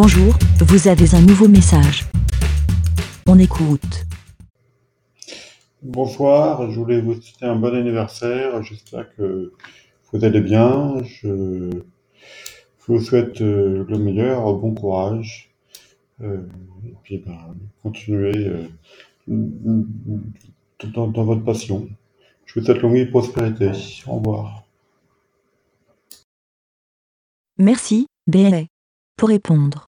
Bonjour, vous avez un nouveau message. On écoute. Bonsoir, je voulais vous souhaiter un bon anniversaire. J'espère que vous allez bien. Je, vous souhaite euh, le meilleur, bon courage. Euh, et puis, ben, continuez euh, dans, dans votre passion. Je vous souhaite longue et prospérité. Au revoir. Merci, BLA. Pour répondre,